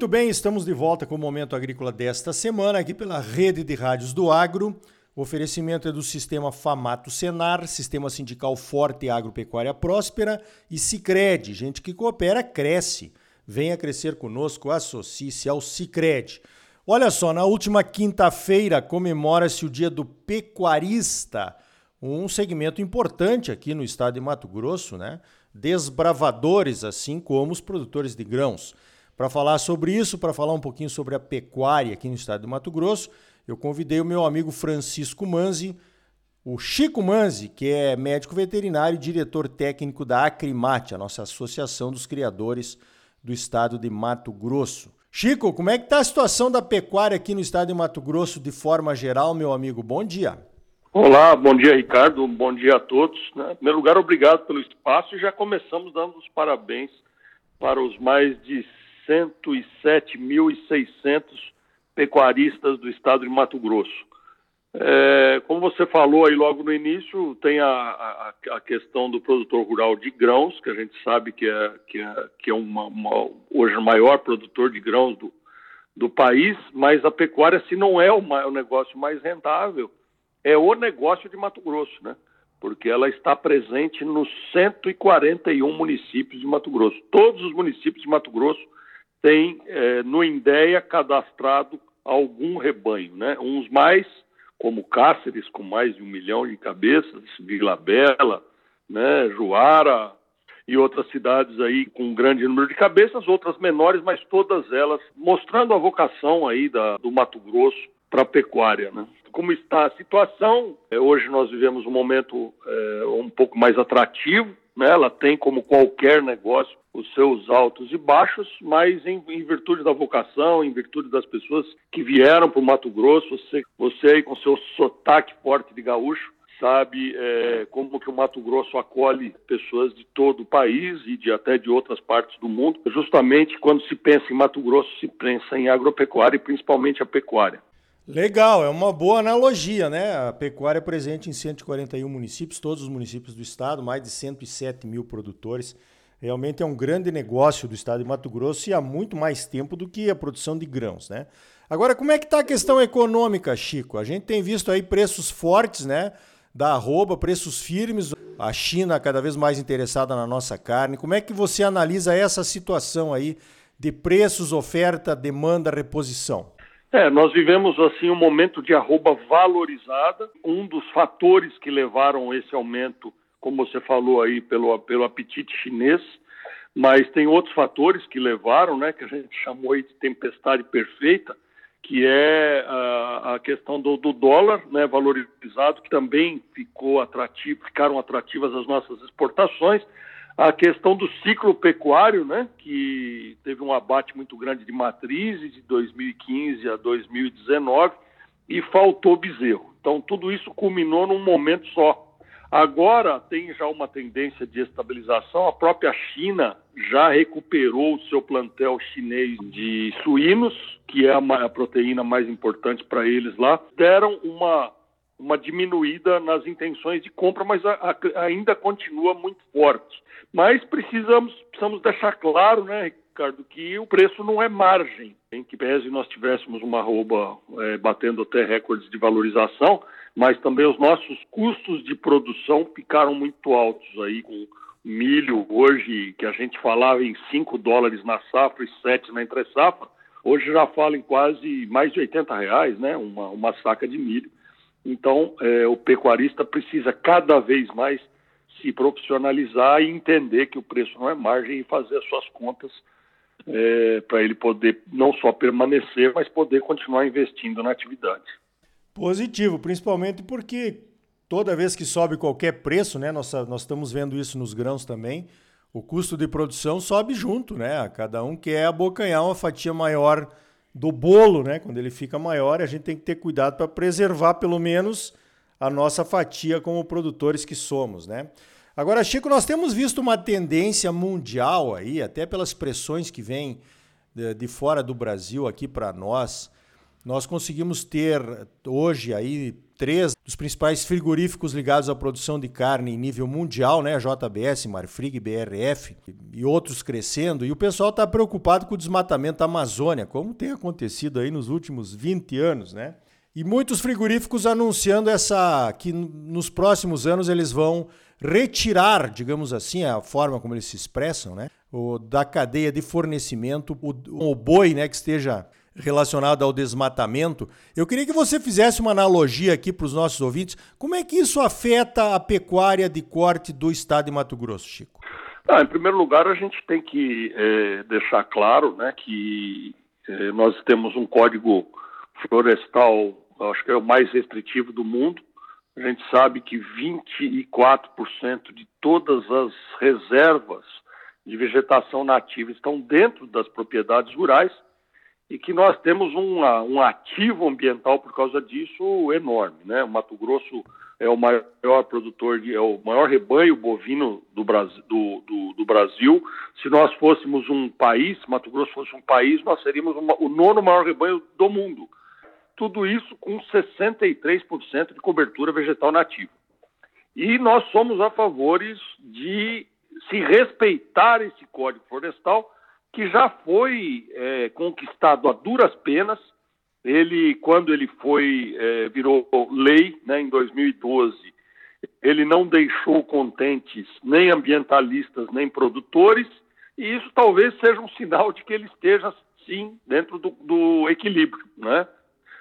Muito bem, estamos de volta com o Momento Agrícola desta semana, aqui pela Rede de Rádios do Agro. O oferecimento é do Sistema Famato Senar, Sistema Sindical Forte e Agropecuária Próspera e Cicred. Gente que coopera, cresce. Venha crescer conosco, associe-se ao Cicred. Olha só, na última quinta-feira comemora-se o Dia do Pecuarista, um segmento importante aqui no estado de Mato Grosso, né? Desbravadores, assim como os produtores de grãos. Para falar sobre isso, para falar um pouquinho sobre a pecuária aqui no estado de Mato Grosso, eu convidei o meu amigo Francisco Manzi, o Chico Manzi, que é médico veterinário e diretor técnico da Acrimate, a nossa associação dos criadores do estado de Mato Grosso. Chico, como é que está a situação da pecuária aqui no estado de Mato Grosso de forma geral, meu amigo? Bom dia. Olá, bom dia, Ricardo. Bom dia a todos. Né? Em primeiro lugar, obrigado pelo espaço e já começamos dando os parabéns para os mais de 107.600 pecuaristas do estado de Mato Grosso. É, como você falou aí logo no início, tem a, a, a, questão do produtor rural de grãos, que a gente sabe que é, que é, que é uma, uma, hoje o maior produtor de grãos do, do país, mas a pecuária, se não é o, o negócio mais rentável, é o negócio de Mato Grosso, né? Porque ela está presente nos 141 municípios de Mato Grosso. Todos os municípios de Mato Grosso têm é, no INDEA cadastrado algum rebanho, né? Uns mais como Cáceres, com mais de um milhão de cabeças, Vila né, Juara e outras cidades aí com um grande número de cabeças, outras menores, mas todas elas mostrando a vocação aí da, do Mato Grosso para a pecuária, né? Como está a situação? É, hoje nós vivemos um momento é, um pouco mais atrativo, né? Ela tem como qualquer negócio os seus altos e baixos, mas em, em, virtude da vocação, em virtude das pessoas que vieram para o Mato Grosso, você, você aí com seu sotaque forte de gaúcho, sabe é, como que o Mato Grosso acolhe pessoas de todo o país e de até de outras partes do mundo. Justamente quando se pensa em Mato Grosso, se pensa em agropecuária e principalmente a pecuária. Legal, é uma boa analogia, né? A pecuária é presente em 141 municípios, todos os municípios do estado, mais de 107 mil produtores. Realmente é um grande negócio do estado de Mato Grosso e há muito mais tempo do que a produção de grãos, né? Agora, como é que está a questão econômica, Chico? A gente tem visto aí preços fortes, né? Da arroba, preços firmes, a China cada vez mais interessada na nossa carne. Como é que você analisa essa situação aí de preços, oferta, demanda, reposição? É, nós vivemos assim um momento de arroba valorizada. Um dos fatores que levaram esse aumento como você falou aí, pelo, pelo apetite chinês, mas tem outros fatores que levaram, né, que a gente chamou aí de tempestade perfeita, que é a, a questão do, do, dólar, né, valorizado, que também ficou atrativo, ficaram atrativas as nossas exportações, a questão do ciclo pecuário, né, que teve um abate muito grande de matrizes de 2015 a 2019 e faltou bezerro. Então tudo isso culminou num momento só, Agora tem já uma tendência de estabilização. A própria China já recuperou o seu plantel chinês de suínos, que é a, proteína mais importante para eles lá. Deram uma, uma diminuída nas intenções de compra, mas a, a, ainda continua muito forte. Mas precisamos, precisamos deixar claro, né, Ricardo, que o preço não é margem. Em que pese nós tivéssemos uma arroba é, batendo até recordes de valorização, mas também os nossos custos de produção ficaram muito altos aí com milho hoje que a gente falava em 5 dólares na safra e 7 na entre safra, hoje já fala em quase mais de 80 reais, né, uma, uma saca de milho. Então, é, o pecuarista precisa cada vez mais se profissionalizar e entender que o preço não é margem e fazer as suas contas é, para ele poder não só permanecer, mas poder continuar investindo na atividade. Positivo, principalmente porque toda vez que sobe qualquer preço, né, nós, nós estamos vendo isso nos grãos também, o custo de produção sobe junto, né? Cada um quer abocanhar uma fatia maior do bolo, né? Quando ele fica maior, a gente tem que ter cuidado para preservar pelo menos a nossa fatia como produtores que somos, né? Agora, Chico, nós temos visto uma tendência mundial aí, até pelas pressões que vêm de, de fora do Brasil aqui para nós, nós conseguimos ter hoje aí três dos principais frigoríficos ligados à produção de carne em nível mundial, né? JBS, Marfrig, BRF e outros crescendo. E o pessoal está preocupado com o desmatamento da Amazônia, como tem acontecido aí nos últimos 20 anos, né? E muitos frigoríficos anunciando essa que nos próximos anos eles vão retirar, digamos assim, a forma como eles se expressam, né? O, da cadeia de fornecimento, o, o boi, né, que esteja relacionado ao desmatamento. Eu queria que você fizesse uma analogia aqui para os nossos ouvintes. Como é que isso afeta a pecuária de corte do estado de Mato Grosso, Chico? Ah, em primeiro lugar, a gente tem que é, deixar claro né, que é, nós temos um código florestal, acho que é o mais restritivo do mundo. A gente sabe que 24% de todas as reservas de vegetação nativa estão dentro das propriedades rurais e que nós temos uma, um ativo ambiental por causa disso enorme. Né? O Mato Grosso é o maior produtor, de, é o maior rebanho bovino do Brasil, do, do, do Brasil. Se nós fôssemos um país, Mato Grosso fosse um país, nós seríamos uma, o nono maior rebanho do mundo. Tudo isso com 63% de cobertura vegetal nativa. E nós somos a favores de se respeitar esse código florestal que já foi é, conquistado a duras penas. Ele, quando ele foi é, virou lei, né, em 2012, ele não deixou contentes nem ambientalistas nem produtores, e isso talvez seja um sinal de que ele esteja sim dentro do, do equilíbrio, né?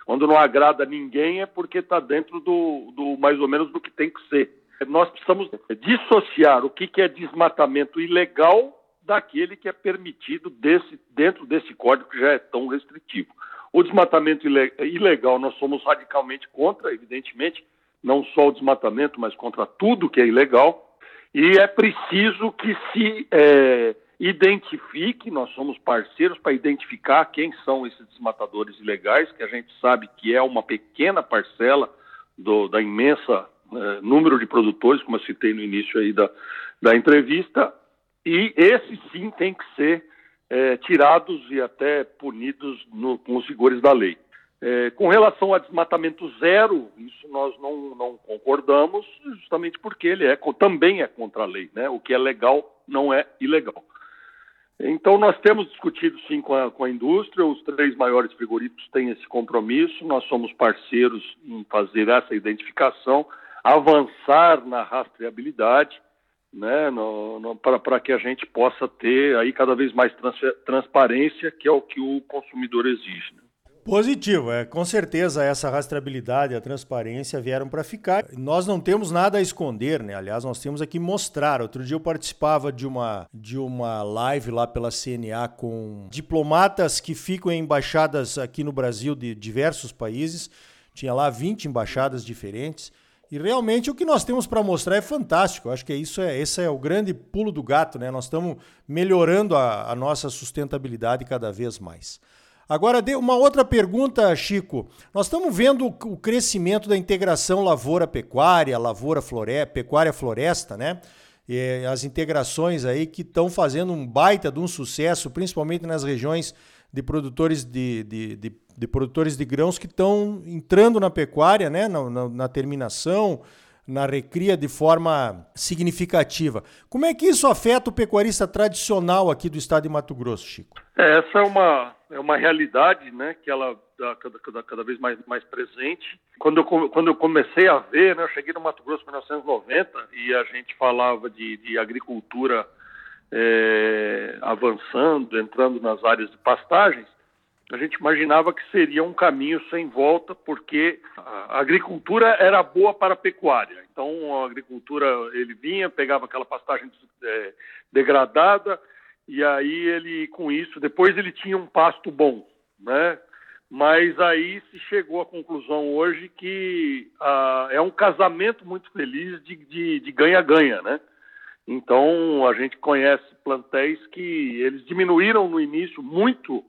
Quando não agrada ninguém é porque está dentro do, do mais ou menos do que tem que ser. Nós precisamos dissociar o que, que é desmatamento ilegal daquele que é permitido desse, dentro desse código que já é tão restritivo. O desmatamento ilegal nós somos radicalmente contra, evidentemente, não só o desmatamento, mas contra tudo que é ilegal. E é preciso que se é, identifique, nós somos parceiros para identificar quem são esses desmatadores ilegais, que a gente sabe que é uma pequena parcela do, da imensa é, número de produtores, como eu citei no início aí da, da entrevista, e esses sim têm que ser é, tirados e até punidos no, com os rigores da lei. É, com relação a desmatamento zero, isso nós não, não concordamos, justamente porque ele é, também é contra a lei. Né? O que é legal não é ilegal. Então, nós temos discutido sim com a, com a indústria, os três maiores frigoríficos têm esse compromisso, nós somos parceiros em fazer essa identificação, avançar na rastreabilidade né, para que a gente possa ter aí cada vez mais trans, transparência, que é o que o consumidor exige. Né? Positivo, é com certeza essa rastreabilidade a transparência vieram para ficar. Nós não temos nada a esconder, né? Aliás, nós temos aqui mostrar. Outro dia eu participava de uma de uma live lá pela CNA com diplomatas que ficam em embaixadas aqui no Brasil de diversos países. Tinha lá 20 embaixadas diferentes. E realmente o que nós temos para mostrar é fantástico. Eu acho que isso é, esse é o grande pulo do gato, né? Nós estamos melhorando a, a nossa sustentabilidade cada vez mais. Agora, uma outra pergunta, Chico. Nós estamos vendo o crescimento da integração lavoura-pecuária, lavoura-floresta, pecuária-floresta, né? E as integrações aí que estão fazendo um baita de um sucesso, principalmente nas regiões de produtores de, de, de de produtores de grãos que estão entrando na pecuária, né, na, na, na, terminação, na recria de forma significativa. Como é que isso afeta o pecuarista tradicional aqui do estado de Mato Grosso, Chico? É, essa é uma, é uma realidade né, que ela está cada, cada, cada, vez mais, mais presente. Quando eu, quando eu comecei a ver, né, eu cheguei no Mato Grosso em 1990 e a gente falava de, de agricultura é, avançando, entrando nas áreas de pastagens, a gente imaginava que seria um caminho sem volta, porque a agricultura era boa para a pecuária. Então, a agricultura, ele vinha, pegava aquela pastagem é, degradada, e aí ele, com isso, depois ele tinha um pasto bom, né? Mas aí se chegou à conclusão hoje que ah, é um casamento muito feliz de ganha-ganha, né? Então, a gente conhece plantéis que eles diminuíram no início muito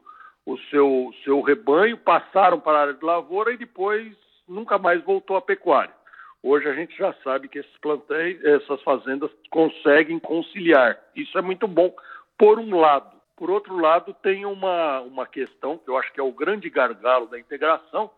o seu, seu rebanho, passaram para a área de lavoura e depois nunca mais voltou à pecuária. Hoje a gente já sabe que esses plantéis, essas fazendas conseguem conciliar. Isso é muito bom por um lado. Por outro lado, tem uma, uma questão que eu acho que é o grande gargalo da integração,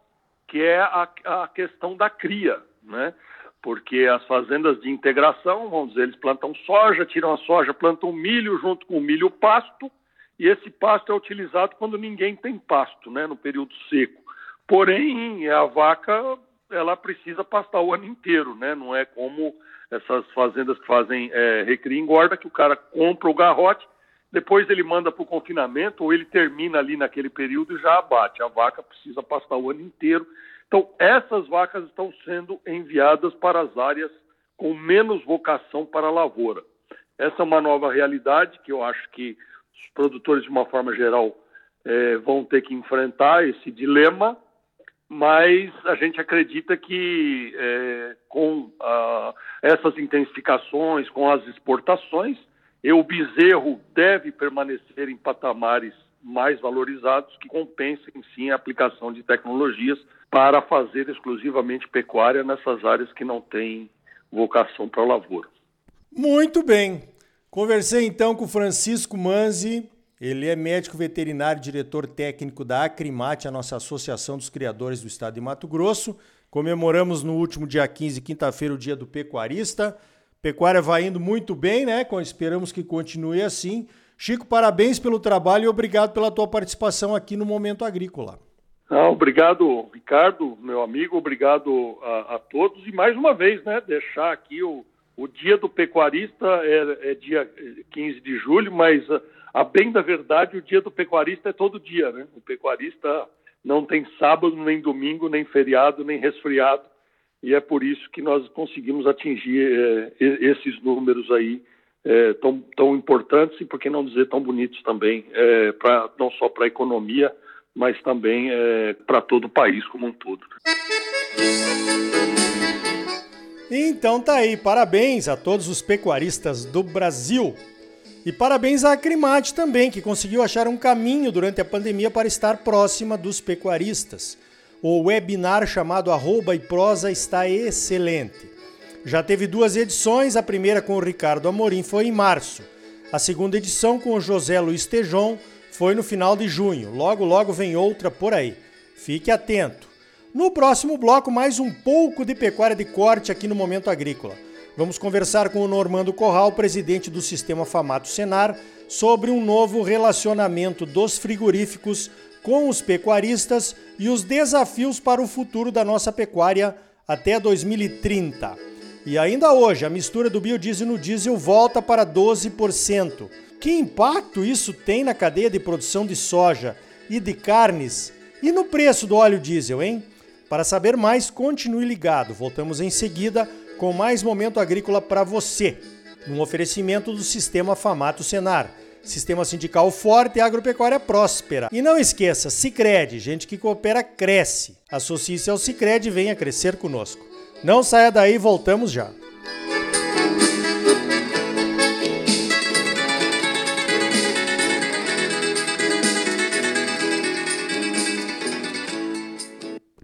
que é a, a questão da cria, né? Porque as fazendas de integração, vamos dizer, eles plantam soja, tiram a soja, plantam milho junto com o milho pasto, e esse pasto é utilizado quando ninguém tem pasto, né, no período seco. Porém, a vaca ela precisa pastar o ano inteiro, né? Não é como essas fazendas que fazem é, recria e engorda, que o cara compra o garrote, depois ele manda para o confinamento ou ele termina ali naquele período e já abate. A vaca precisa pastar o ano inteiro. Então, essas vacas estão sendo enviadas para as áreas com menos vocação para a lavoura. Essa é uma nova realidade que eu acho que os produtores, de uma forma geral, é, vão ter que enfrentar esse dilema mas a gente acredita que é, com ah, essas intensificações, com as exportações, o bezerro deve permanecer em patamares mais valorizados que compensem sim a aplicação de tecnologias para fazer exclusivamente pecuária nessas áreas que não têm vocação para lavoura. Muito bem. Conversei então com Francisco Manzi, ele é médico veterinário, diretor técnico da Acrimate, a nossa associação dos criadores do estado de Mato Grosso. Comemoramos no último dia 15, quinta-feira, o dia do pecuarista. Pecuária vai indo muito bem, né? Esperamos que continue assim. Chico, parabéns pelo trabalho e obrigado pela tua participação aqui no Momento Agrícola. Ah, obrigado, Ricardo, meu amigo, obrigado a, a, todos. E mais uma vez, né, deixar aqui o, o dia do pecuarista é, é dia 15 de julho, mas a bem da verdade, o dia do pecuarista é todo dia, né? O pecuarista não tem sábado, nem domingo, nem feriado, nem resfriado, e é por isso que nós conseguimos atingir é, esses números aí é, tão, tão importantes e, por que não dizer, tão bonitos também, é, pra, não só para a economia, mas também é, para todo o país como um todo. Então tá aí, parabéns a todos os pecuaristas do Brasil. E parabéns à Acrimate também, que conseguiu achar um caminho durante a pandemia para estar próxima dos pecuaristas. O webinar chamado Arroba e Prosa está excelente. Já teve duas edições, a primeira com o Ricardo Amorim foi em março. A segunda edição com o José Luiz Tejon foi no final de junho. Logo, logo vem outra por aí. Fique atento. No próximo bloco, mais um pouco de pecuária de corte aqui no Momento Agrícola. Vamos conversar com o Normando Corral, presidente do Sistema Famato Senar, sobre um novo relacionamento dos frigoríficos com os pecuaristas e os desafios para o futuro da nossa pecuária até 2030. E ainda hoje, a mistura do biodiesel no diesel volta para 12%. Que impacto isso tem na cadeia de produção de soja e de carnes e no preço do óleo diesel, hein? Para saber mais, continue ligado. Voltamos em seguida com mais momento agrícola para você, num oferecimento do Sistema Famato Senar. Sistema sindical forte e agropecuária próspera. E não esqueça, Sicredi, gente que coopera cresce. Associe-se ao Sicredi e venha crescer conosco. Não saia daí, voltamos já.